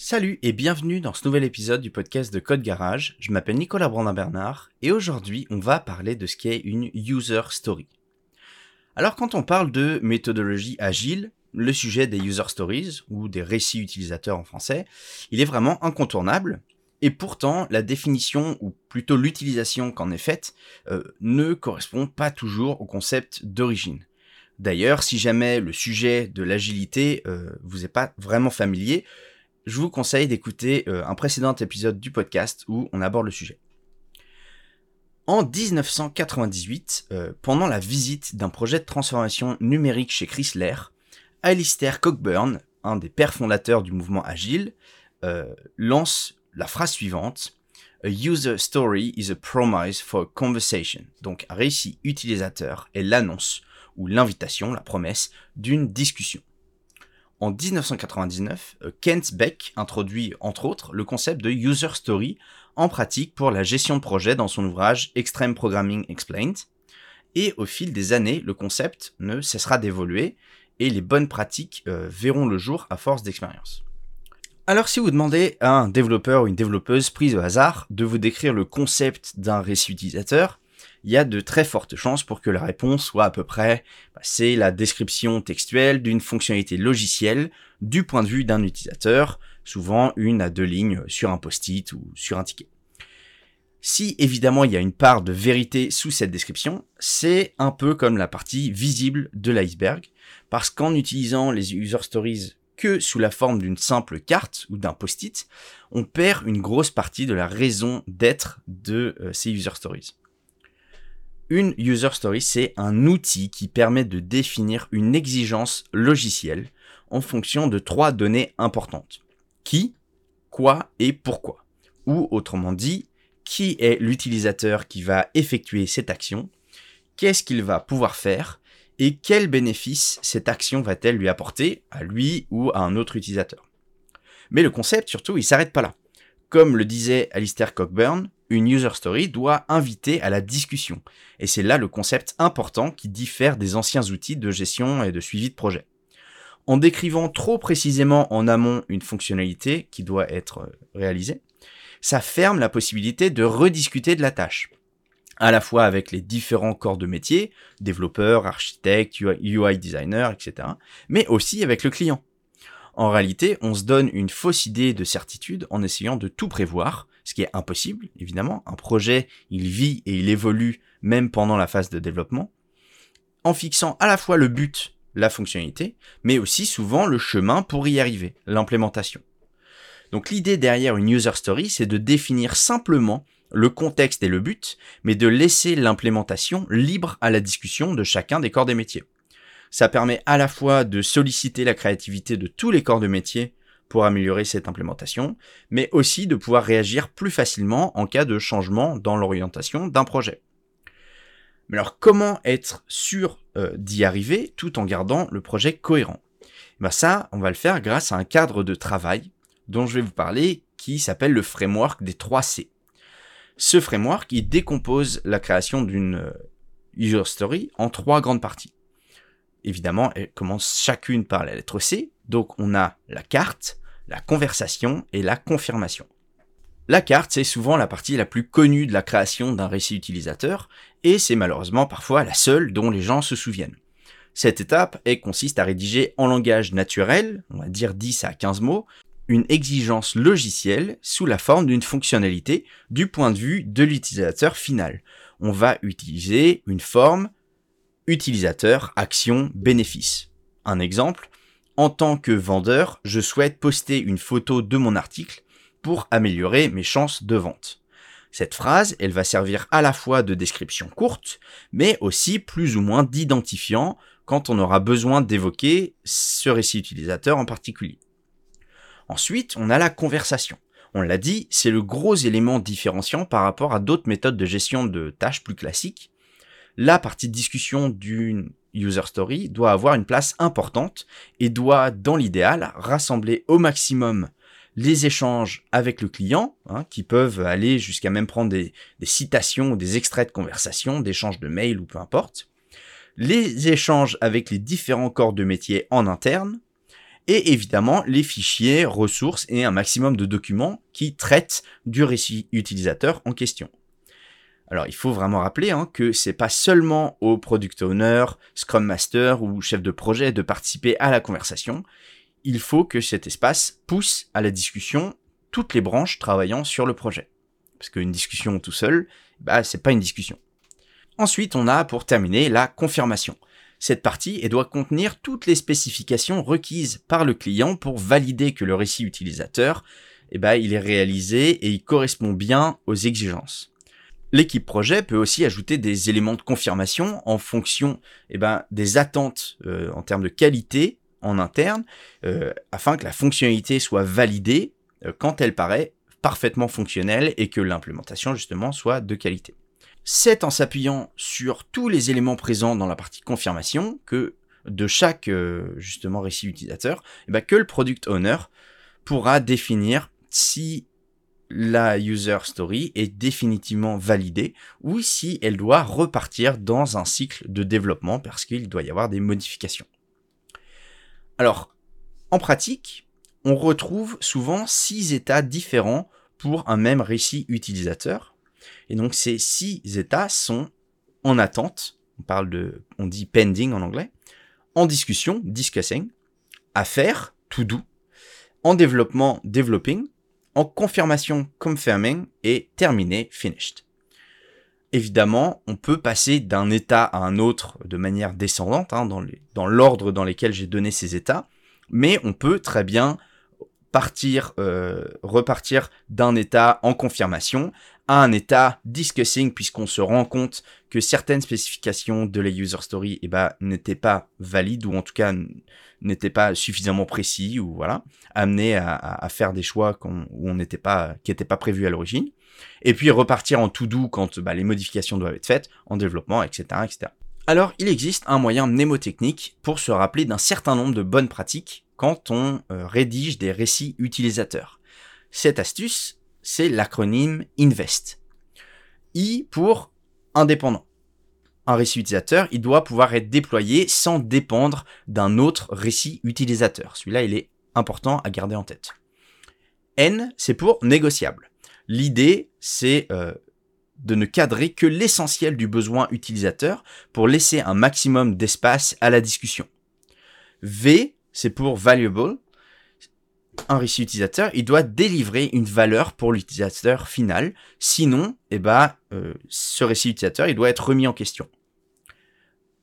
Salut et bienvenue dans ce nouvel épisode du podcast de Code Garage. Je m'appelle Nicolas Brandin-Bernard et aujourd'hui on va parler de ce qu'est une user story. Alors quand on parle de méthodologie agile, le sujet des user stories ou des récits utilisateurs en français, il est vraiment incontournable et pourtant la définition ou plutôt l'utilisation qu'en est faite euh, ne correspond pas toujours au concept d'origine. D'ailleurs, si jamais le sujet de l'agilité euh, vous est pas vraiment familier, je vous conseille d'écouter euh, un précédent épisode du podcast où on aborde le sujet. En 1998, euh, pendant la visite d'un projet de transformation numérique chez Chrysler, Alistair Cockburn, un des pères fondateurs du mouvement agile, euh, lance la phrase suivante A user story is a promise for a conversation. Donc un récit utilisateur est l'annonce ou l'invitation, la promesse d'une discussion. En 1999, euh, Kent Beck introduit entre autres le concept de user story en pratique pour la gestion de projet dans son ouvrage Extreme Programming Explained. Et au fil des années, le concept ne cessera d'évoluer et les bonnes pratiques euh, verront le jour à force d'expérience. Alors si vous demandez à un développeur ou une développeuse prise au hasard de vous décrire le concept d'un récit utilisateur, il y a de très fortes chances pour que la réponse soit à peu près, bah, c'est la description textuelle d'une fonctionnalité logicielle du point de vue d'un utilisateur, souvent une à deux lignes sur un post-it ou sur un ticket. Si évidemment il y a une part de vérité sous cette description, c'est un peu comme la partie visible de l'iceberg, parce qu'en utilisant les user stories que sous la forme d'une simple carte ou d'un post-it, on perd une grosse partie de la raison d'être de euh, ces user stories. Une user story, c'est un outil qui permet de définir une exigence logicielle en fonction de trois données importantes. Qui, quoi et pourquoi. Ou autrement dit, qui est l'utilisateur qui va effectuer cette action, qu'est-ce qu'il va pouvoir faire et quel bénéfice cette action va-t-elle lui apporter à lui ou à un autre utilisateur. Mais le concept surtout, il s'arrête pas là. Comme le disait Alistair Cockburn, une user story doit inviter à la discussion. Et c'est là le concept important qui diffère des anciens outils de gestion et de suivi de projet. En décrivant trop précisément en amont une fonctionnalité qui doit être euh, réalisée, ça ferme la possibilité de rediscuter de la tâche à la fois avec les différents corps de métier, développeurs, architectes, UI designers, etc., mais aussi avec le client. En réalité, on se donne une fausse idée de certitude en essayant de tout prévoir, ce qui est impossible, évidemment. Un projet, il vit et il évolue même pendant la phase de développement, en fixant à la fois le but, la fonctionnalité, mais aussi souvent le chemin pour y arriver, l'implémentation. Donc l'idée derrière une user story, c'est de définir simplement le contexte et le but, mais de laisser l'implémentation libre à la discussion de chacun des corps des métiers. Ça permet à la fois de solliciter la créativité de tous les corps de métier pour améliorer cette implémentation, mais aussi de pouvoir réagir plus facilement en cas de changement dans l'orientation d'un projet. Mais alors comment être sûr euh, d'y arriver tout en gardant le projet cohérent? Ben Ça, on va le faire grâce à un cadre de travail dont je vais vous parler qui s'appelle le framework des 3 C. Ce framework, il décompose la création d'une euh, user story en trois grandes parties évidemment, elles commencent chacune par la lettre C. Donc on a la carte, la conversation et la confirmation. La carte, c'est souvent la partie la plus connue de la création d'un récit utilisateur, et c'est malheureusement parfois la seule dont les gens se souviennent. Cette étape, consiste à rédiger en langage naturel, on va dire 10 à 15 mots, une exigence logicielle sous la forme d'une fonctionnalité du point de vue de l'utilisateur final. On va utiliser une forme utilisateur, action, bénéfice. Un exemple, en tant que vendeur, je souhaite poster une photo de mon article pour améliorer mes chances de vente. Cette phrase, elle va servir à la fois de description courte, mais aussi plus ou moins d'identifiant quand on aura besoin d'évoquer ce récit utilisateur en particulier. Ensuite, on a la conversation. On l'a dit, c'est le gros élément différenciant par rapport à d'autres méthodes de gestion de tâches plus classiques la partie de discussion d'une user story doit avoir une place importante et doit, dans l'idéal, rassembler au maximum les échanges avec le client, hein, qui peuvent aller jusqu'à même prendre des, citations ou des extraits de conversation, d'échanges de mails ou peu importe, les échanges avec les différents corps de métier en interne, et évidemment les fichiers, ressources et un maximum de documents qui traitent du récit utilisateur en question. Alors il faut vraiment rappeler hein, que c'est pas seulement au product owner, scrum master ou chef de projet de participer à la conversation. Il faut que cet espace pousse à la discussion toutes les branches travaillant sur le projet. Parce qu'une discussion tout seul, bah c'est pas une discussion. Ensuite, on a pour terminer la confirmation. Cette partie doit contenir toutes les spécifications requises par le client pour valider que le récit utilisateur, eh ben, il est réalisé et il correspond bien aux exigences. L'équipe projet peut aussi ajouter des éléments de confirmation en fonction eh ben, des attentes euh, en termes de qualité en interne, euh, afin que la fonctionnalité soit validée euh, quand elle paraît parfaitement fonctionnelle et que l'implémentation justement soit de qualité. C'est en s'appuyant sur tous les éléments présents dans la partie confirmation que de chaque justement récit utilisateur, eh ben, que le product owner pourra définir si la user story est définitivement validée ou si elle doit repartir dans un cycle de développement parce qu'il doit y avoir des modifications. Alors, en pratique, on retrouve souvent six états différents pour un même récit utilisateur. Et donc ces six états sont en attente, on parle de, on dit pending en anglais, en discussion, discussing, à faire, to do, en développement, developing, en confirmation confirming et terminé finished. Évidemment, on peut passer d'un état à un autre de manière descendante, hein, dans l'ordre dans, lequel j'ai donné ces états, mais on peut très bien partir, euh, repartir d'un état en confirmation à un état discussing puisqu'on se rend compte que certaines spécifications de la user story eh ben, n'étaient pas valides ou en tout cas n'étaient pas suffisamment précis ou voilà amenés à, faire des choix où on n'était pas qui n'étaient pas prévus à l'origine. Et puis repartir en tout doux quand bah, les modifications doivent être faites en développement etc etc alors il existe un moyen mnémotechnique pour se rappeler d'un certain nombre de bonnes pratiques quand on euh, rédige des récits utilisateurs. Cette astuce c'est l'acronyme INVEST. I pour indépendant. Un récit utilisateur, il doit pouvoir être déployé sans dépendre d'un autre récit utilisateur. Celui-là, il est important à garder en tête. N, c'est pour négociable. L'idée, c'est euh, de ne cadrer que l'essentiel du besoin utilisateur pour laisser un maximum d'espace à la discussion. V, c'est pour valuable un récit utilisateur, il doit délivrer une valeur pour l'utilisateur final. Sinon, eh ben, euh, ce récit utilisateur, il doit être remis en question.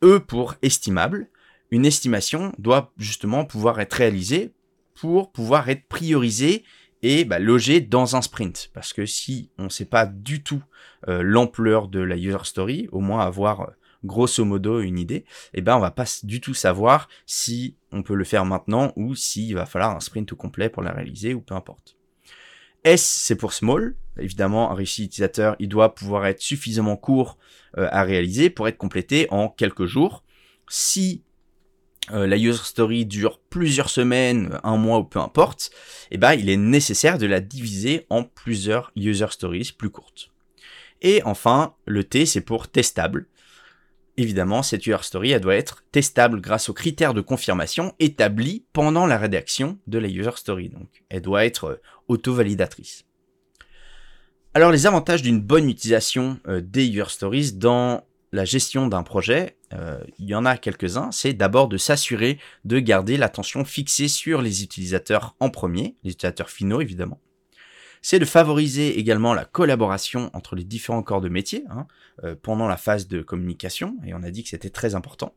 E pour estimable, une estimation doit justement pouvoir être réalisée pour pouvoir être priorisée et bah, logée dans un sprint. Parce que si on ne sait pas du tout euh, l'ampleur de la user story, au moins avoir euh, grosso modo une idée, eh ben on va pas du tout savoir si on peut le faire maintenant ou s'il va falloir un sprint au complet pour la réaliser ou peu importe. S c'est pour small, évidemment un récit utilisateur il doit pouvoir être suffisamment court euh, à réaliser pour être complété en quelques jours. Si euh, la user story dure plusieurs semaines, un mois ou peu importe, eh ben il est nécessaire de la diviser en plusieurs user stories plus courtes. Et enfin, le T c'est pour testable évidemment, cette user story, doit être testable grâce aux critères de confirmation établis pendant la rédaction de la user story. Donc, elle doit être euh, auto-validatrice. Alors, les avantages d'une bonne utilisation euh, des user stories dans la gestion d'un projet, euh, il y en a quelques-uns. C'est d'abord de s'assurer de garder l'attention fixée sur les utilisateurs en premier, les utilisateurs finaux évidemment c'est de favoriser également la collaboration entre les différents corps de métier hein, euh, pendant la phase de communication, et on a dit que c'était très important,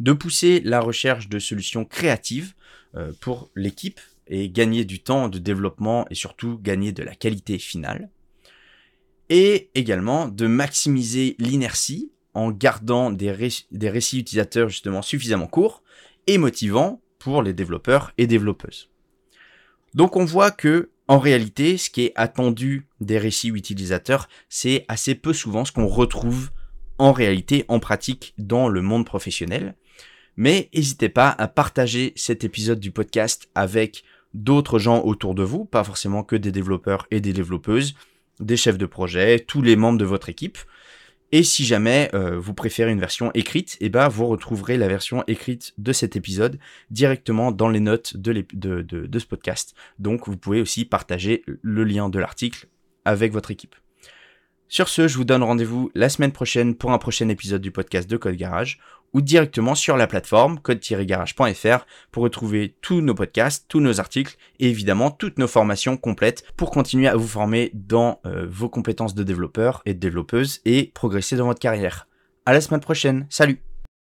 de pousser la recherche de solutions créatives euh, pour l'équipe et gagner du temps de développement et surtout gagner de la qualité finale, et également de maximiser l'inertie en gardant des, des récits utilisateurs justement suffisamment courts et motivants pour les développeurs et développeuses. Donc on voit que en réalité, ce qui est attendu des récits utilisateurs, c'est assez peu souvent ce qu'on retrouve en réalité, en pratique, dans le monde professionnel. Mais n'hésitez pas à partager cet épisode du podcast avec d'autres gens autour de vous, pas forcément que des développeurs et des développeuses, des chefs de projet, tous les membres de votre équipe. Et si jamais euh, vous préférez une version écrite, eh ben, vous retrouverez la version écrite de cet épisode directement dans les notes de, ce podcast. Donc vous pouvez aussi partager le lien de l'article avec votre équipe. Sur ce, je vous donne rendez-vous la semaine prochaine pour un prochain épisode du podcast de Code Garage ou directement sur la plateforme code-garage.fr pour retrouver tous nos podcasts, tous nos articles et évidemment toutes nos formations complètes pour continuer à vous former dans euh, vos compétences de développeur et de développeuse et progresser dans votre carrière. À la semaine prochaine. Salut!